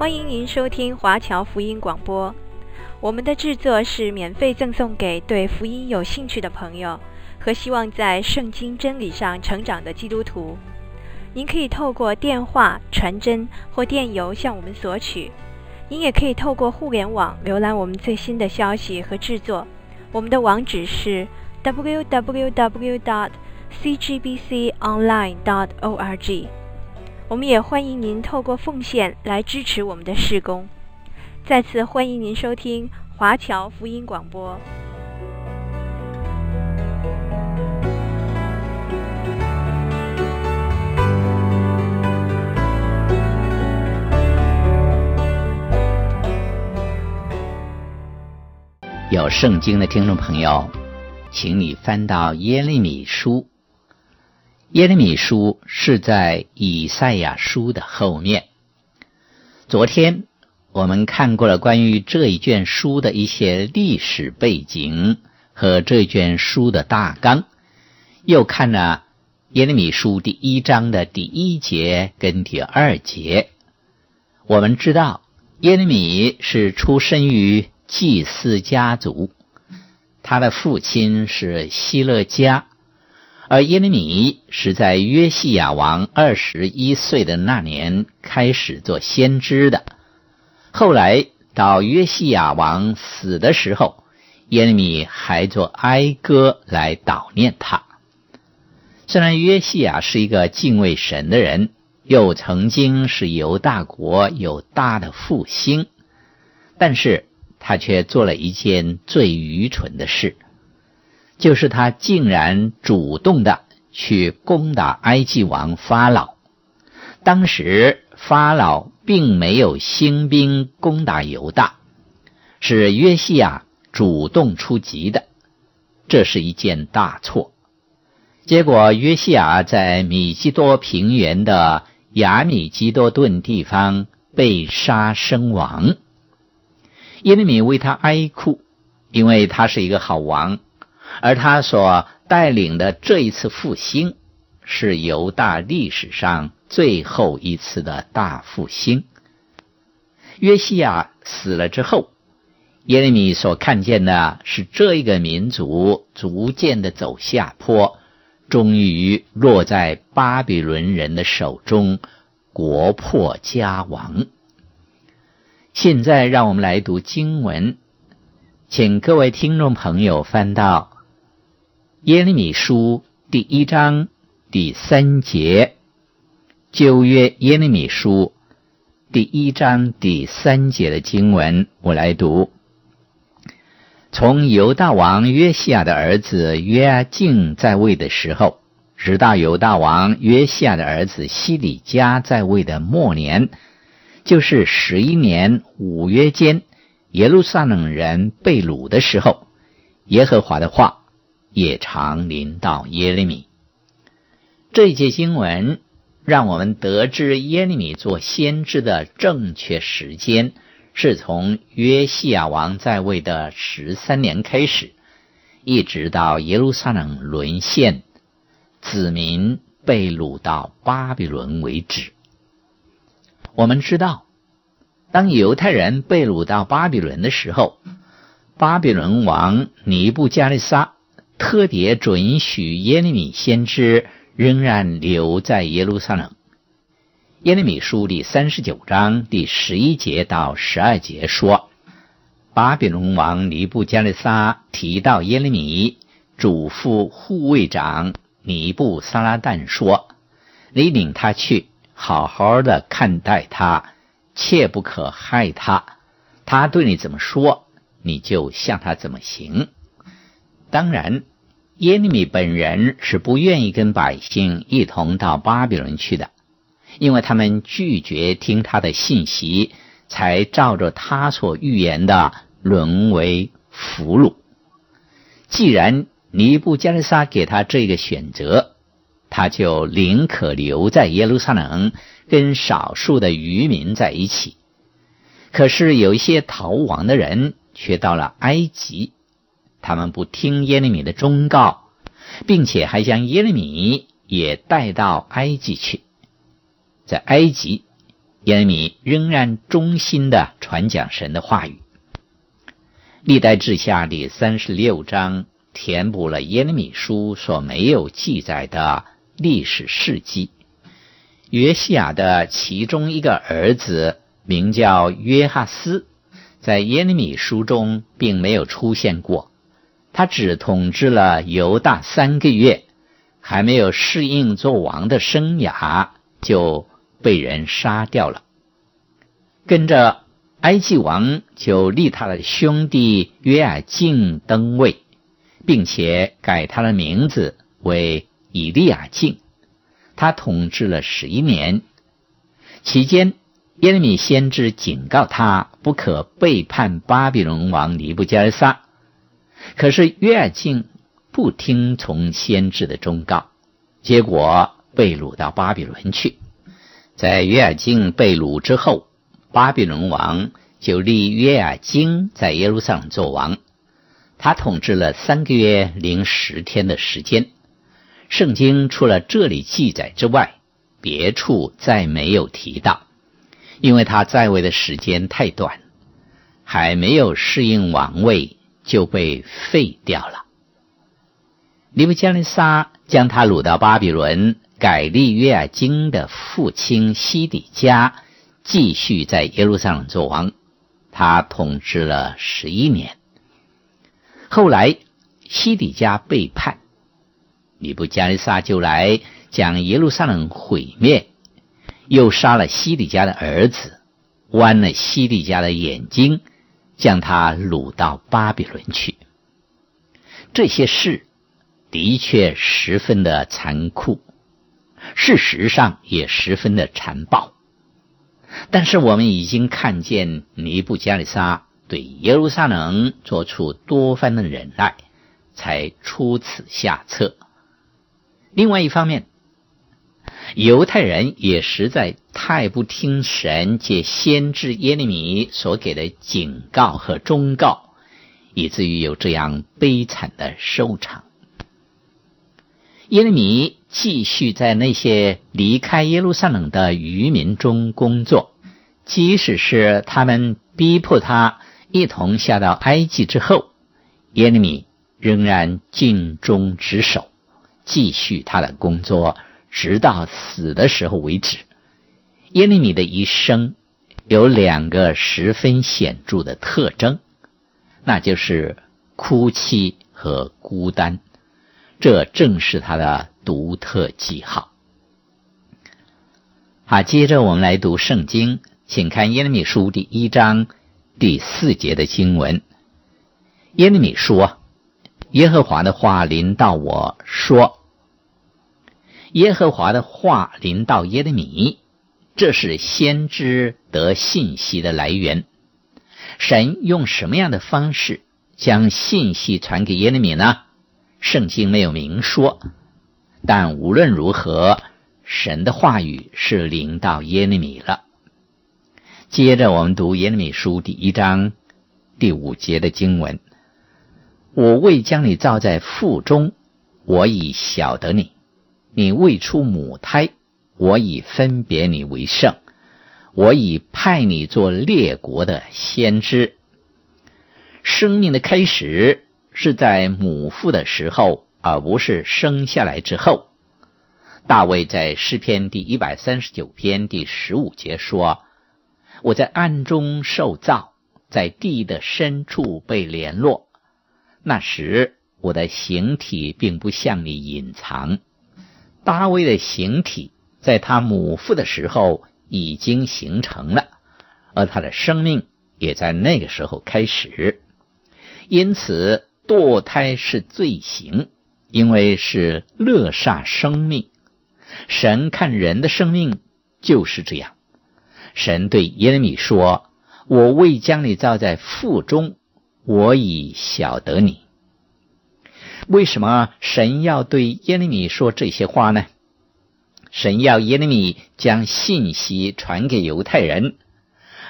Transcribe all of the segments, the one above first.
欢迎您收听华侨福音广播。我们的制作是免费赠送给对福音有兴趣的朋友和希望在圣经真理上成长的基督徒。您可以透过电话、传真或电邮向我们索取。您也可以透过互联网浏览我们最新的消息和制作。我们的网址是 www.cgbconline.org。我们也欢迎您透过奉献来支持我们的事工。再次欢迎您收听华侨福音广播。有圣经的听众朋友，请你翻到耶利米书。耶利米书是在以赛亚书的后面。昨天我们看过了关于这一卷书的一些历史背景和这卷书的大纲，又看了耶利米书第一章的第一节跟第二节。我们知道耶利米是出生于祭司家族，他的父亲是希勒家。而耶利米是在约西亚王二十一岁的那年开始做先知的，后来到约西亚王死的时候，耶利米还做哀歌来悼念他。虽然约西亚是一个敬畏神的人，又曾经是犹大国有大的复兴，但是他却做了一件最愚蠢的事。就是他竟然主动的去攻打埃及王法老。当时法老并没有兴兵攻打犹大，是约西亚主动出击的，这是一件大错。结果约西亚在米基多平原的亚米基多顿地方被杀身亡。耶利米为他哀哭，因为他是一个好王。而他所带领的这一次复兴，是犹大历史上最后一次的大复兴。约西亚死了之后，耶利米所看见的是这一个民族逐渐的走下坡，终于落在巴比伦人的手中，国破家亡。现在让我们来读经文，请各位听众朋友翻到。耶利米书第一章第三节，旧约耶利米书第一章第三节的经文，我来读：从犹大王约西亚的儿子约阿敬在位的时候，直到犹大王约西亚的儿子西里加在位的末年，就是十一年五月间，耶路撒冷人被掳的时候，耶和华的话。也常临到耶利米。这一节经文让我们得知耶利米做先知的正确时间是从约西亚王在位的十三年开始，一直到耶路撒冷沦陷、子民被掳到巴比伦为止。我们知道，当犹太人被掳到巴比伦的时候，巴比伦王尼布加利沙。特别准许耶利米先知仍然留在耶路撒冷。耶利米书第三十九章第十一节到十二节说，巴比伦王尼布加利撒提到耶利米，嘱咐护卫长尼布撒拉旦说：“你领他去，好好的看待他，切不可害他。他对你怎么说，你就向他怎么行。”当然。耶利米本人是不愿意跟百姓一同到巴比伦去的，因为他们拒绝听他的信息，才照着他所预言的沦为俘虏。既然尼布加利撒给他这个选择，他就宁可留在耶路撒冷，跟少数的渔民在一起。可是有一些逃亡的人却到了埃及。他们不听耶利米的忠告，并且还将耶利米也带到埃及去。在埃及，耶利米仍然忠心地传讲神的话语。历代志下第三十六章填补了耶利米书所没有记载的历史事迹。约西亚的其中一个儿子名叫约哈斯，在耶利米书中并没有出现过。他只统治了犹大三个月，还没有适应做王的生涯，就被人杀掉了。跟着。埃及王就立他的兄弟约尔敬登位，并且改他的名字为以利亚敬。他统治了十一年，期间耶利米先知警告他不可背叛巴比伦王尼布加尔撒，可是约雅敬不听从先知的忠告，结果被掳到巴比伦去。在约尔敬被掳之后。巴比伦王就立约雅斤在耶路撒冷做王，他统治了三个月零十天的时间。圣经除了这里记载之外，别处再没有提到，因为他在位的时间太短，还没有适应王位就被废掉了。尼布加利沙将他掳到巴比伦，改立约尔金的父亲西底家。继续在耶路撒冷做王，他统治了十一年。后来西底家背叛，尼布加利撒就来将耶路撒冷毁灭，又杀了西底家的儿子，剜了西底家的眼睛，将他掳到巴比伦去。这些事的确十分的残酷，事实上也十分的残暴。但是我们已经看见尼布加利沙对耶路撒冷做出多番的忍耐，才出此下策。另外一方面，犹太人也实在太不听神借先知耶利米所给的警告和忠告，以至于有这样悲惨的收场。耶利米继续在那些离开耶路撒冷的渔民中工作，即使是他们逼迫他一同下到埃及之后，耶利米仍然尽忠职守，继续他的工作，直到死的时候为止。耶利米的一生有两个十分显著的特征，那就是哭泣和孤单。这正是他的独特记号。好，接着我们来读圣经，请看耶利米书第一章第四节的经文。耶利米说：“耶和华的话临到我说，耶和华的话临到耶利米，这是先知得信息的来源。神用什么样的方式将信息传给耶利米呢？”圣经没有明说，但无论如何，神的话语是临到耶利米了。接着我们读耶利米书第一章第五节的经文：“我未将你造在腹中，我已晓得你；你未出母胎，我已分别你为圣，我已派你做列国的先知。”生命的开始。是在母腹的时候，而不是生下来之后。大卫在诗篇第一百三十九篇第十五节说：“我在暗中受造，在地的深处被联络。那时我的形体并不向你隐藏。”大卫的形体在他母腹的时候已经形成了，而他的生命也在那个时候开始。因此。堕胎是罪行，因为是勒杀生命。神看人的生命就是这样。神对耶利米说：“我未将你造在腹中，我已晓得你。”为什么神要对耶利米说这些话呢？神要耶利米将信息传给犹太人，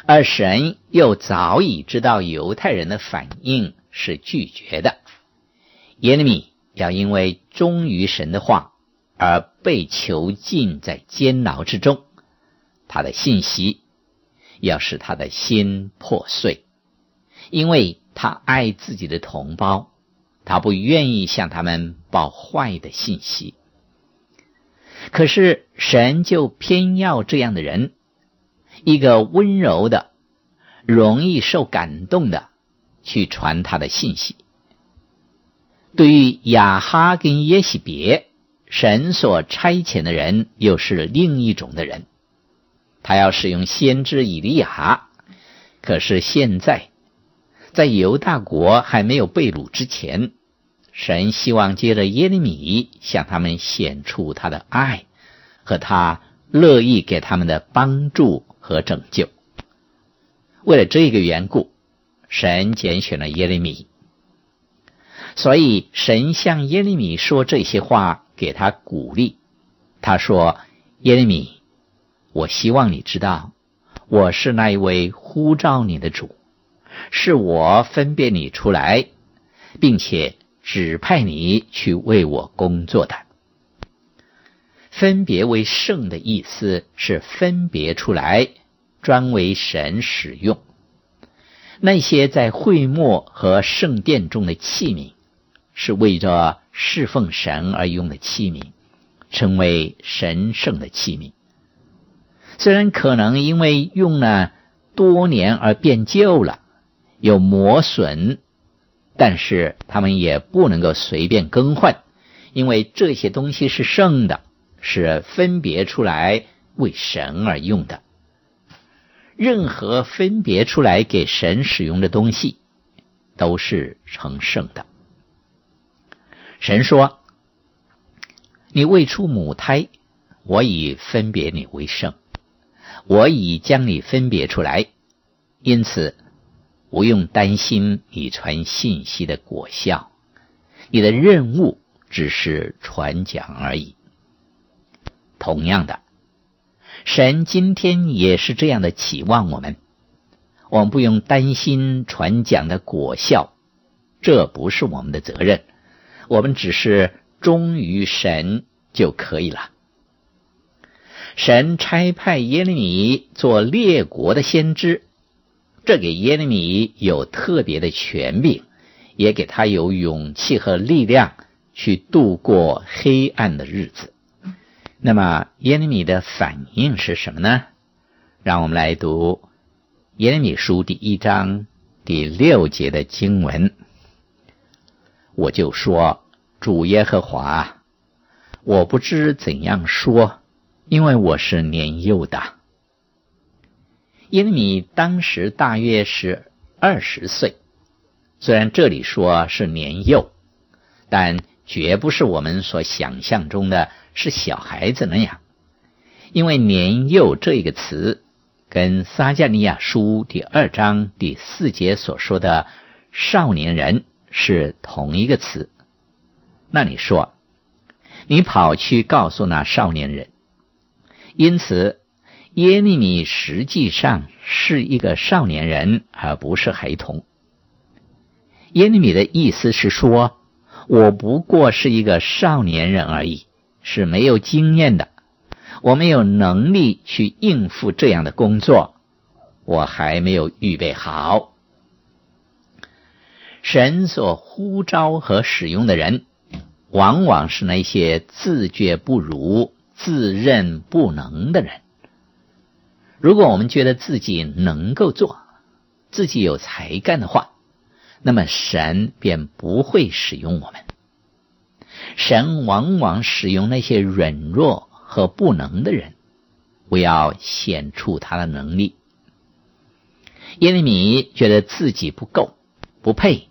而神又早已知道犹太人的反应。是拒绝的。耶利米要因为忠于神的话而被囚禁在监牢之中。他的信息，要使他的心破碎，因为他爱自己的同胞，他不愿意向他们报坏的信息。可是神就偏要这样的人，一个温柔的、容易受感动的，去传他的信息。对于亚哈跟耶洗别，神所差遣的人又是另一种的人。他要使用先知以利亚，可是现在在犹大国还没有被掳之前，神希望借着耶利米向他们显出他的爱和他乐意给他们的帮助和拯救。为了这个缘故，神拣选了耶利米。所以，神向耶利米说这些话，给他鼓励。他说：“耶利米，我希望你知道，我是那一位呼召你的主，是我分辨你出来，并且指派你去为我工作的。分别为圣的意思是分别出来，专为神使用。那些在会幕和圣殿中的器皿。”是为着侍奉神而用的器皿，称为神圣的器皿。虽然可能因为用了多年而变旧了，有磨损，但是他们也不能够随便更换，因为这些东西是圣的，是分别出来为神而用的。任何分别出来给神使用的东西，都是成圣的。神说：“你未出母胎，我已分别你为圣，我已将你分别出来，因此不用担心你传信息的果效。你的任务只是传讲而已。同样的，神今天也是这样的期望我们，我们不用担心传讲的果效，这不是我们的责任。”我们只是忠于神就可以了。神差派耶利米做列国的先知，这给耶利米有特别的权柄，也给他有勇气和力量去度过黑暗的日子。那么耶利米的反应是什么呢？让我们来读耶利米书第一章第六节的经文。我就说：“主耶和华，我不知怎样说，因为我是年幼的。”耶利米当时大约是二十岁，虽然这里说是年幼，但绝不是我们所想象中的是小孩子那样，因为“年幼”这一个词跟撒迦利亚书第二章第四节所说的少年人。是同一个词，那你说，你跑去告诉那少年人，因此耶利米实际上是一个少年人，而不是孩童。耶利米的意思是说，我不过是一个少年人而已，是没有经验的，我没有能力去应付这样的工作，我还没有预备好。神所呼召和使用的人，往往是那些自觉不如、自认不能的人。如果我们觉得自己能够做，自己有才干的话，那么神便不会使用我们。神往往使用那些软弱和不能的人，为要显出他的能力。耶利米觉得自己不够，不配。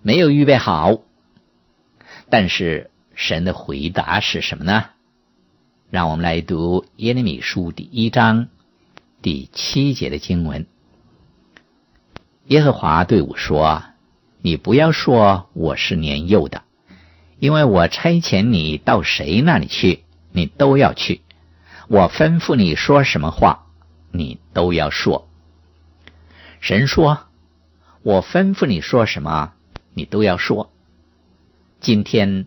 没有预备好，但是神的回答是什么呢？让我们来读耶利米书第一章第七节的经文。耶和华对我说：“你不要说我是年幼的，因为我差遣你到谁那里去，你都要去；我吩咐你说什么话，你都要说。”神说：“我吩咐你说什么？”你都要说。今天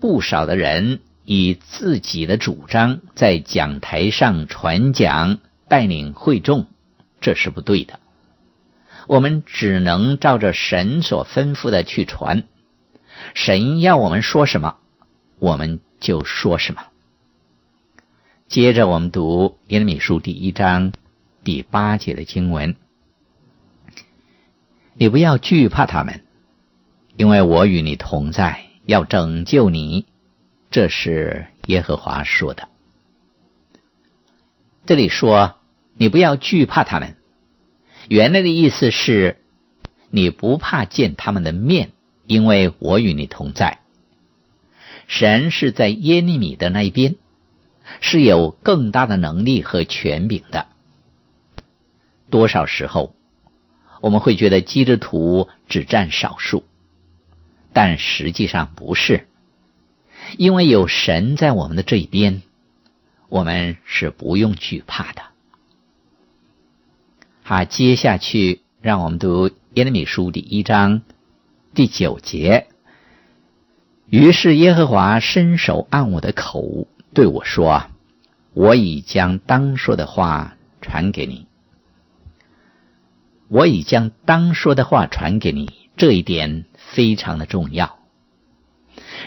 不少的人以自己的主张在讲台上传讲，带领会众，这是不对的。我们只能照着神所吩咐的去传。神要我们说什么，我们就说什么。接着，我们读耶利米书第一章第八节的经文：“你不要惧怕他们，因为我与你同在，要拯救你。”这是耶和华说的。这里说：“你不要惧怕他们。”原来的意思是，你不怕见他们的面，因为我与你同在。神是在耶利米的那一边。是有更大的能力和权柄的。多少时候，我们会觉得基督徒只占少数，但实际上不是，因为有神在我们的这一边，我们是不用惧怕的。他，接下去让我们读耶利米书第一章第九节。于是耶和华伸手按我的口。对我说：“我已将当说的话传给你。我已将当说的话传给你，这一点非常的重要。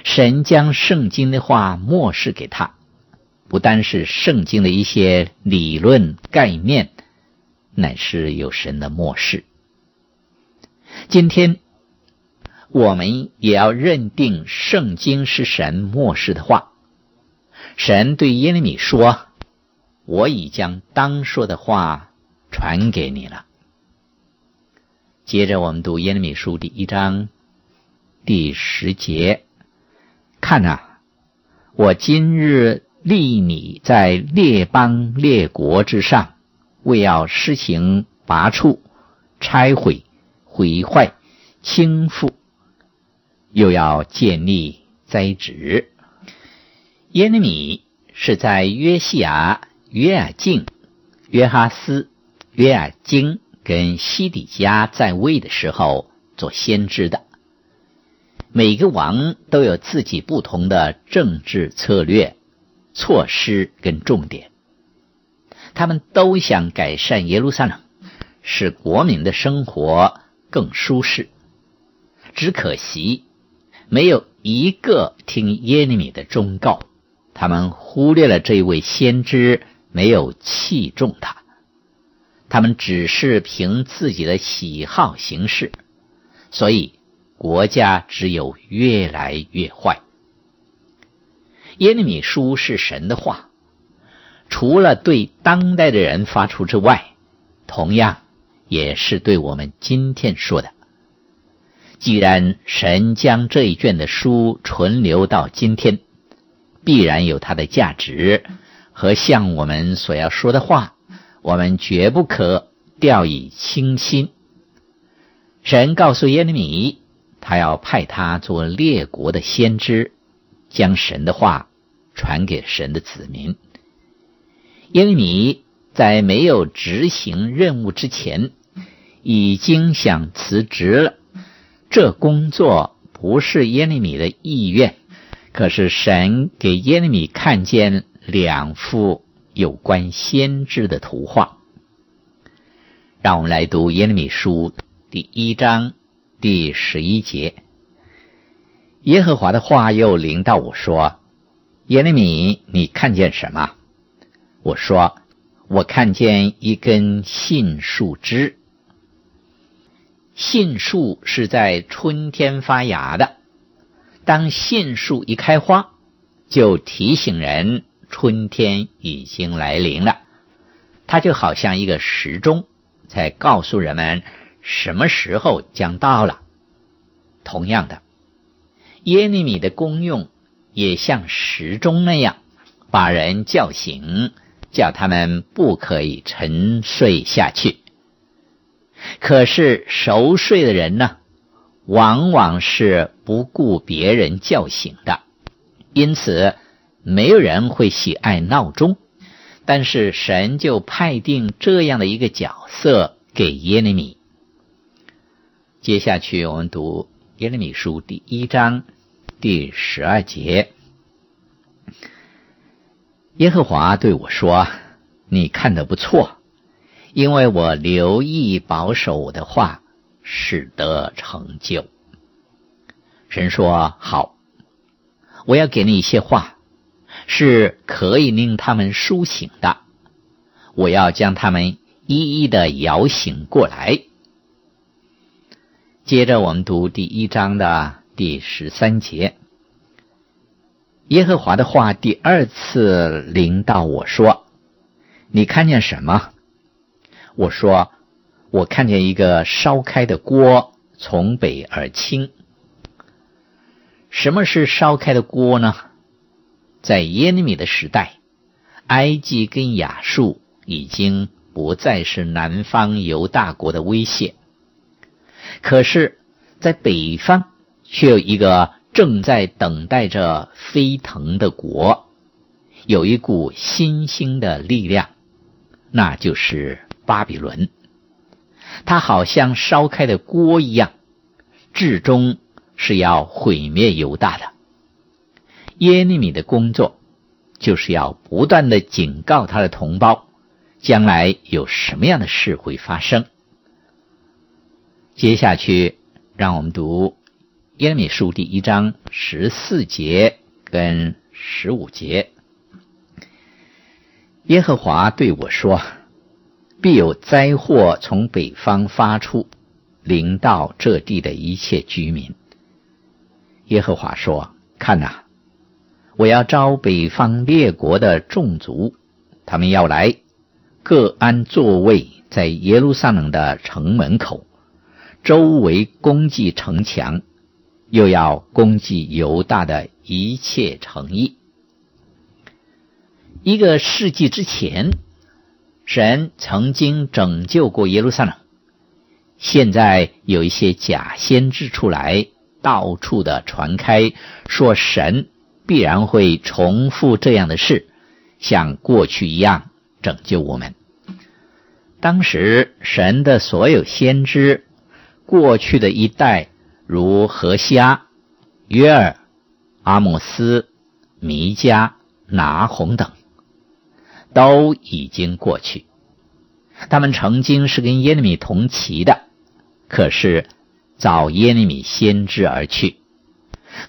神将圣经的话默示给他，不单是圣经的一些理论概念，乃是有神的默示。今天我们也要认定圣经是神默示的话。”神对耶利米说：“我已将当说的话传给你了。”接着我们读耶利米书第一章第十节：“看啊，我今日立你在列邦列国之上，为要施行拔除、拆毁、毁坏、倾覆，又要建立栽植。”耶利米是在约西亚、约尔敬、约哈斯、约雅斤跟西底家在位的时候做先知的。每个王都有自己不同的政治策略、措施跟重点，他们都想改善耶路撒冷，使国民的生活更舒适。只可惜，没有一个听耶利米的忠告。他们忽略了这位先知，没有器重他。他们只是凭自己的喜好行事，所以国家只有越来越坏。耶利米书是神的话，除了对当代的人发出之外，同样也是对我们今天说的。既然神将这一卷的书存留到今天，必然有它的价值和向我们所要说的话，我们绝不可掉以轻心。神告诉耶利米，他要派他做列国的先知，将神的话传给神的子民。耶利米在没有执行任务之前，已经想辞职了。这工作不是耶利米的意愿。可是神给耶利米看见两幅有关先知的图画，让我们来读耶利米书第一章第十一节。耶和华的话又临到我说：“耶利米，你看见什么？”我说：“我看见一根杏树枝。杏树是在春天发芽的。”当杏树一开花，就提醒人春天已经来临了。它就好像一个时钟，在告诉人们什么时候将到了。同样的，耶利米的功用也像时钟那样，把人叫醒，叫他们不可以沉睡下去。可是熟睡的人呢？往往是不顾别人叫醒的，因此没有人会喜爱闹钟。但是神就派定这样的一个角色给耶利米。接下去我们读耶利米书第一章第十二节。耶和华对我说：“你看得不错，因为我留意保守我的话，使得成就。神说：“好，我要给你一些话，是可以令他们苏醒的。我要将他们一一的摇醒过来。”接着我们读第一章的第十三节。耶和华的话第二次临到我说：“你看见什么？”我说：“我看见一个烧开的锅从北而倾。”什么是烧开的锅呢？在耶利米的时代，埃及跟亚述已经不再是南方犹大国的威胁，可是，在北方却有一个正在等待着飞腾的国，有一股新兴的力量，那就是巴比伦。它好像烧开的锅一样，至终。是要毁灭犹大的。耶利米的工作就是要不断的警告他的同胞，将来有什么样的事会发生。接下去，让我们读耶利米书第一章十四节跟十五节。耶和华对我说：“必有灾祸从北方发出，临到这地的一切居民。”耶和华说：“看哪，我要招北方列国的众族，他们要来，各安座位在耶路撒冷的城门口，周围攻击城墙，又要攻击犹大的一切诚意。一个世纪之前，神曾经拯救过耶路撒冷，现在有一些假先知出来。”到处的传开，说神必然会重复这样的事，像过去一样拯救我们。当时神的所有先知，过去的一代如何西阿、约尔、阿姆斯、弥迦、拿红等，都已经过去。他们曾经是跟耶利米同期的，可是。早耶利米先知而去，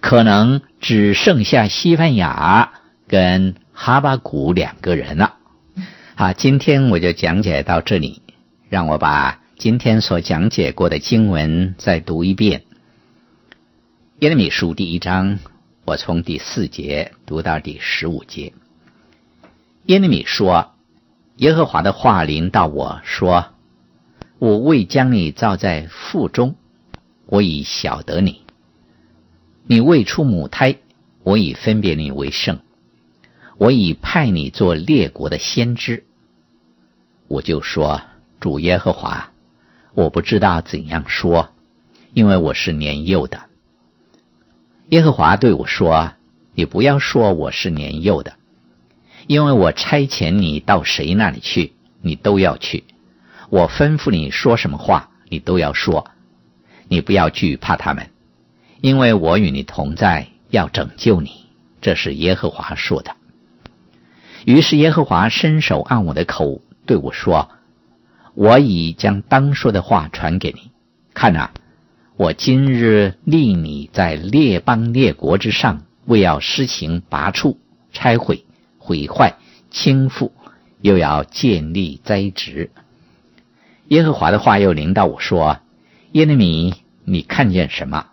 可能只剩下西班牙跟哈巴谷两个人了。好，今天我就讲解到这里，让我把今天所讲解过的经文再读一遍。耶利米书第一章，我从第四节读到第十五节。耶利米说：“耶和华的话临到我说，我未将你造在腹中。”我已晓得你，你未出母胎，我已分别你为圣，我已派你做列国的先知。我就说：主耶和华，我不知道怎样说，因为我是年幼的。耶和华对我说：你不要说我是年幼的，因为我差遣你到谁那里去，你都要去；我吩咐你说什么话，你都要说。你不要惧怕他们，因为我与你同在，要拯救你。这是耶和华说的。于是耶和华伸手按我的口，对我说：“我已将当说的话传给你。看哪，我今日立你在列邦列国之上，为要施行拔除、拆毁、毁坏、倾覆，又要建立栽植。”耶和华的话又临到我说：“耶利米。”你看见什么？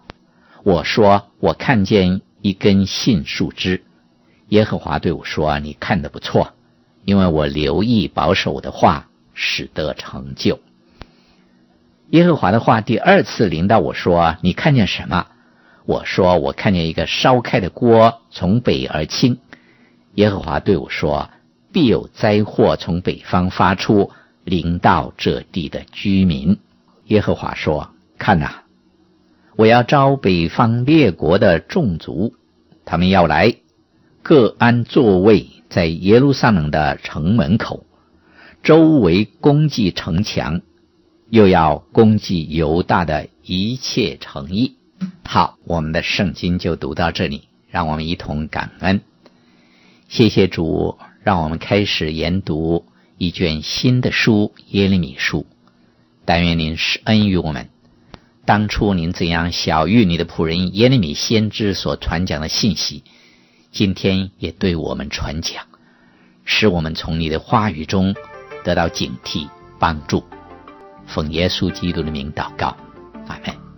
我说，我看见一根杏树枝。耶和华对我说：“你看得不错，因为我留意保守的话，使得成就。”耶和华的话第二次临到我说：“你看见什么？”我说：“我看见一个烧开的锅从北而倾。”耶和华对我说：“必有灾祸从北方发出，临到这地的居民。”耶和华说：“看哪。”我要招北方列国的众族，他们要来，各安座位在耶路撒冷的城门口，周围攻击城墙，又要攻击犹大的一切诚意。好，我们的圣经就读到这里，让我们一同感恩，谢谢主，让我们开始研读一卷新的书《耶利米书》。但愿您施恩于我们。当初您怎样晓諭你的仆人耶利米先知所传讲的信息，今天也对我们传讲，使我们从你的话语中得到警惕帮助。奉耶稣基督的名祷告，阿门。